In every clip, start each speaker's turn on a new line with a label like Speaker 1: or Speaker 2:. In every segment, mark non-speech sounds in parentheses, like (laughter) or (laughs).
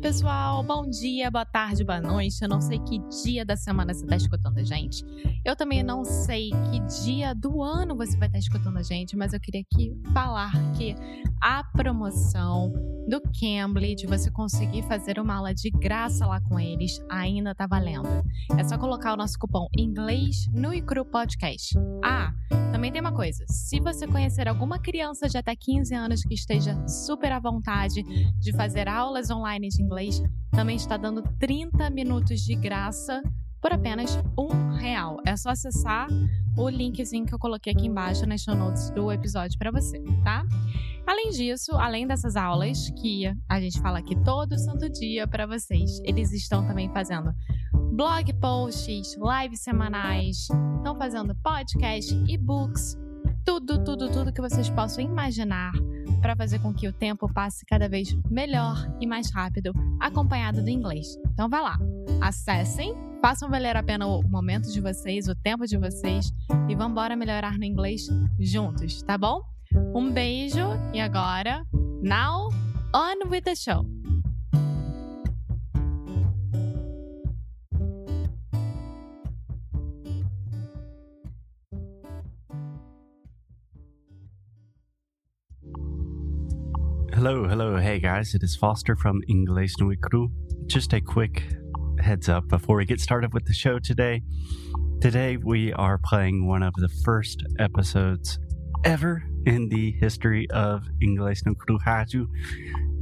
Speaker 1: pessoal, bom dia, boa tarde, boa noite. Eu não sei que dia da semana você está escutando a gente. Eu também não sei que dia do ano você vai estar escutando a gente, mas eu queria aqui falar que a promoção do Cambly, de você conseguir fazer uma aula de graça lá com eles, ainda está valendo. É só colocar o nosso cupom inglês no Icru Podcast. Ah, também tem uma coisa: se você conhecer alguma criança de até 15 anos que esteja super à vontade de fazer aulas online de inglês, também está dando 30 minutos de graça por apenas um real. É só acessar o linkzinho que eu coloquei aqui embaixo nas show notes do episódio para você, tá? Além disso, além dessas aulas que a gente fala aqui todo santo dia para vocês, eles estão também fazendo blog posts, lives semanais, estão fazendo podcast, e-books, tudo, tudo, tudo que vocês possam imaginar para fazer com que o tempo passe cada vez melhor e mais rápido, acompanhado do inglês. Então vá lá, acessem, façam valer a pena o momento de vocês, o tempo de vocês e vamos embora melhorar no inglês juntos, tá bom? Um beijo e agora, now on with the show.
Speaker 2: Hello, hello, hey guys, it is Fuster from Inglês no Icru. Just a quick heads up before we get started with the show today. Today we are playing one of the first episodes ever in the history of Inglês no Icru Rádio.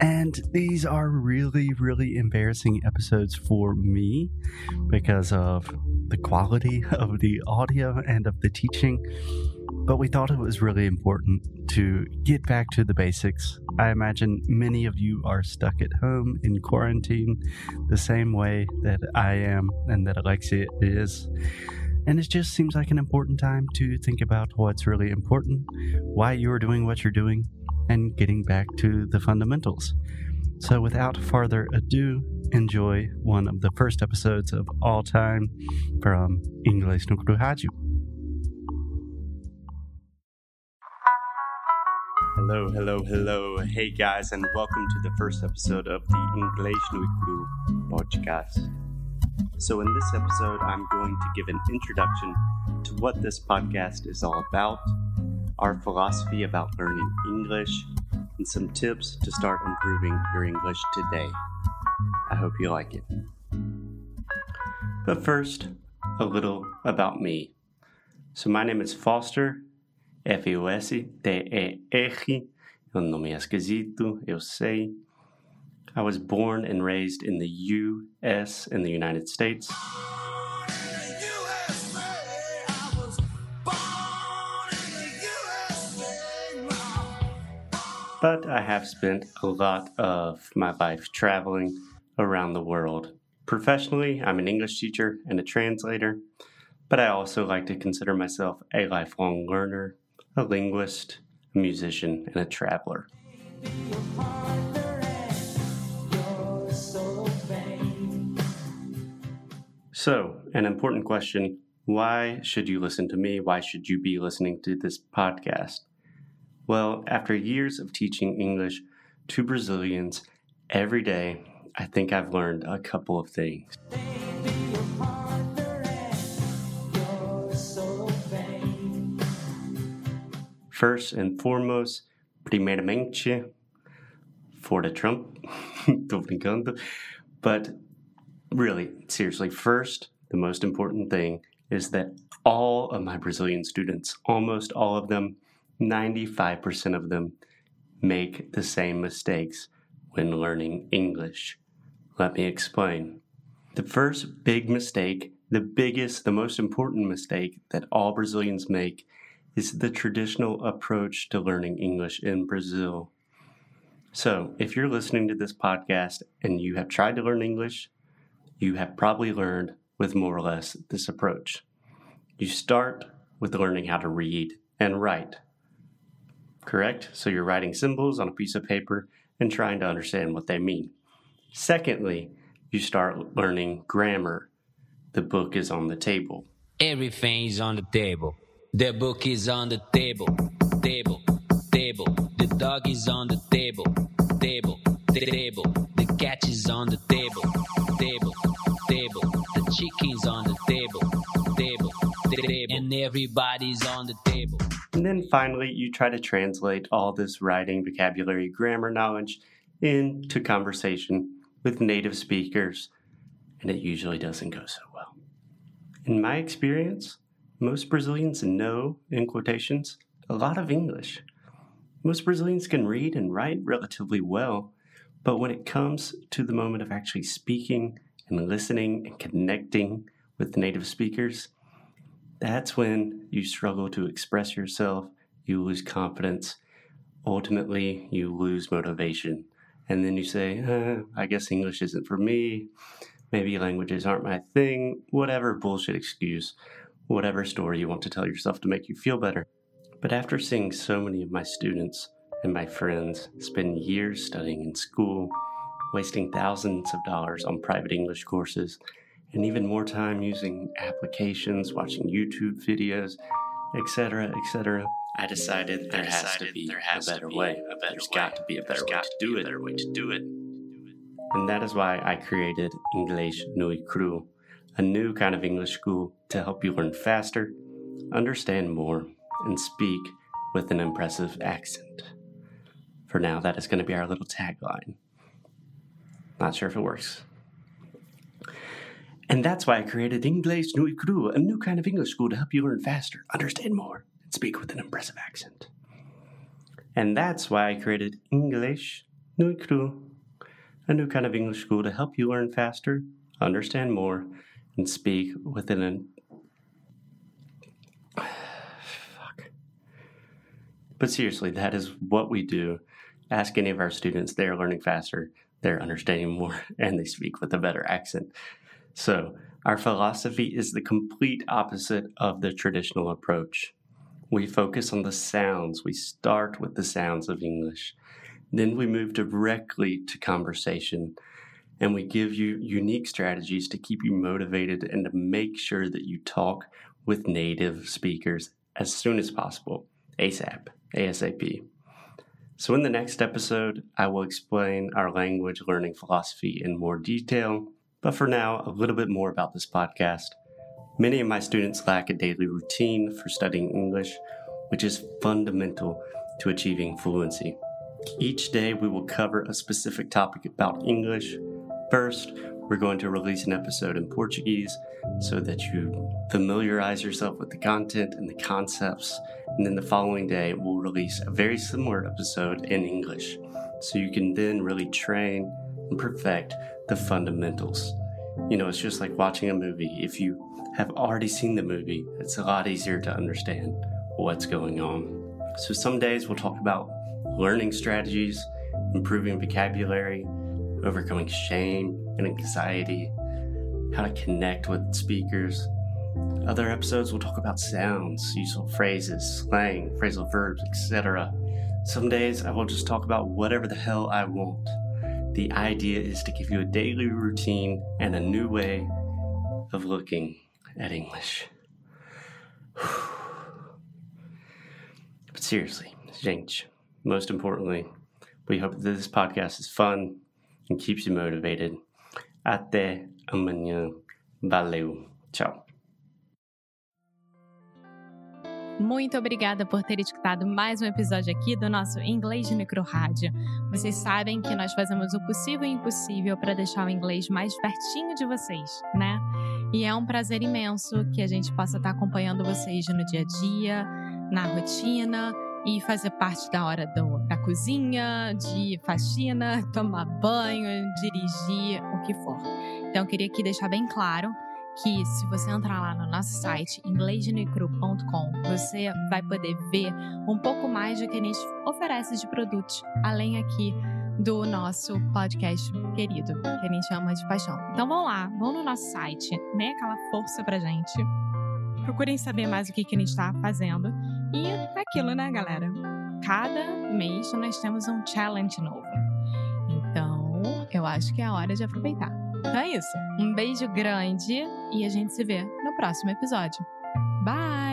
Speaker 2: And these are really, really embarrassing episodes for me because of the quality (laughs) of the audio and of the teaching but we thought it was really important to get back to the basics. I imagine many of you are stuck at home in quarantine the same way that I am and that Alexia is. And it just seems like an important time to think about what's really important, why you're doing what you're doing, and getting back to the fundamentals. So, without further ado, enjoy one of the first episodes of all time from Inglês no Rádio. Hello, hello, hello. Hey guys, and welcome to the first episode of the English no Icru podcast. So, in this episode, I'm going to give an introduction to what this podcast is all about, our philosophy about learning English, and some tips to start improving your English today. I hope you like it. But first, a little about me. So, my name is Fuster, F-U-S-T-E-R. É um nome esquisito, eu sei. I was born and raised in the U.S. in the United States. But I have spent a lot of my life traveling around the world. Professionally, I'm an English teacher and a translator, but I also like to consider myself a lifelong learner a linguist, a musician, and a traveler. So, an important question why should you listen to me? Why should you be listening to this podcast? Well, after years of teaching English to Brazilians every day, I think I've learned a couple of things. First and foremost, primeiramente, for the Trump. (laughs) But really, seriously, first, the most important thing is that all of my Brazilian students, almost all of them, 95% of them, make the same mistakes when learning English. Let me explain. The first big mistake, the biggest, the most important mistake that all Brazilians make is the traditional approach to learning English in Brazil. So, if you're listening to this podcast and you have tried to learn English, you have probably learned with more or less this approach. You start with learning how to read and write. Correct? So you're writing symbols on a piece of paper and trying to understand what they mean. Secondly, you start learning grammar. The book is on the table.
Speaker 3: Everything is on the table. The book is on the table, table, table. The dog is on the table, table, table. The cat is on the table, table, table. The chicken's on the table, table, table. And everybody's on the table.
Speaker 2: And then finally, you try to translate all this writing, vocabulary, grammar knowledge into conversation with native speakers, and it usually doesn't go so well. In my experience, most Brazilians know, in quotations, a lot of English. Most Brazilians can read and write relatively well, but when it comes to the moment of actually speaking and listening and connecting with native speakers, that's when you struggle to express yourself, you lose confidence, ultimately, you lose motivation. And then you say, eh, I guess English isn't for me. Maybe languages aren't my thing. Whatever bullshit excuse, whatever story you want to tell yourself to make you feel better. But after seeing so many of my students and my friends spend years studying in school, wasting thousands of dollars on private English courses, and even more time using applications, watching YouTube videos, etc., etc. I decided there has to be there has a better way. A better There's got to be a better way to do it. way to do it. And that is why I created English Nui Cru, a new kind of English school to help you learn faster, understand more, and speak with an impressive accent. For now, that is going to be our little tagline. Not sure if it works. And that's why I created English Nui Cru, a new kind of English school to help you learn faster, understand more, and speak with an impressive accent. And that's why I created English Nui Cru, a new kind of English school to help you learn faster, understand more, and speak within an. Fuck. But seriously, that is what we do. Ask any of our students, they're learning faster, they're understanding more, (laughs) and they speak with a better accent. So, our philosophy is the complete opposite of the traditional approach. We focus on the sounds. We start with the sounds of English. Then we move directly to conversation and we give you unique strategies to keep you motivated and to make sure that you talk with native speakers as soon as possible, ASAP, ASAP. So, in the next episode, I will explain our language learning philosophy in more detail but for now, a little bit more about this podcast. Many of my students lack a daily routine for studying English, which is fundamental to achieving fluency. Each day, we will cover a specific topic about English. First, we're going to release an episode in Portuguese so that you familiarize yourself with the content and the concepts. And then the following day, we'll release a very similar episode in English so you can then really train and perfect the fundamentals. You know, it's just like watching a movie. If you have already seen the movie, it's a lot easier to understand what's going on. So, some days we'll talk about learning strategies, improving vocabulary, overcoming shame and anxiety, how to connect with speakers. Other episodes will talk about sounds, useful phrases, slang, phrasal verbs, etc. Some days I will just talk about whatever the hell I want. The idea is to give you a daily routine and a new way of looking at English. (sighs) but seriously, gente, most importantly, we hope that this podcast is fun and keeps you motivated. Até amanhã. Valeu. Tchau.
Speaker 1: Muito obrigada por ter escutado mais um episódio aqui do nosso Inglês de Micro Rádio. Vocês sabem que nós fazemos o possível e impossível para deixar o inglês mais pertinho de vocês, né? E é um prazer imenso que a gente possa estar acompanhando vocês no dia a dia, na rotina e fazer parte da hora do, da cozinha, de faxina, (laughs) tomar banho, dirigir, o que for. Então, eu queria aqui deixar bem claro que se você entrar lá no nosso site inglesdenecru.com, você vai poder ver um pouco mais do que a gente oferece de produtos, além aqui do nosso podcast querido, que a gente chama de paixão. Então vão lá, vão no nosso site, dê aquela força pra gente. Procurem saber mais o que, que a gente está fazendo. E é aquilo, né, galera? Cada mês nós temos um challenge novo. Então, eu acho que é a hora de aproveitar. Então é isso. Um beijo grande e a gente se vê no próximo episódio. Bye!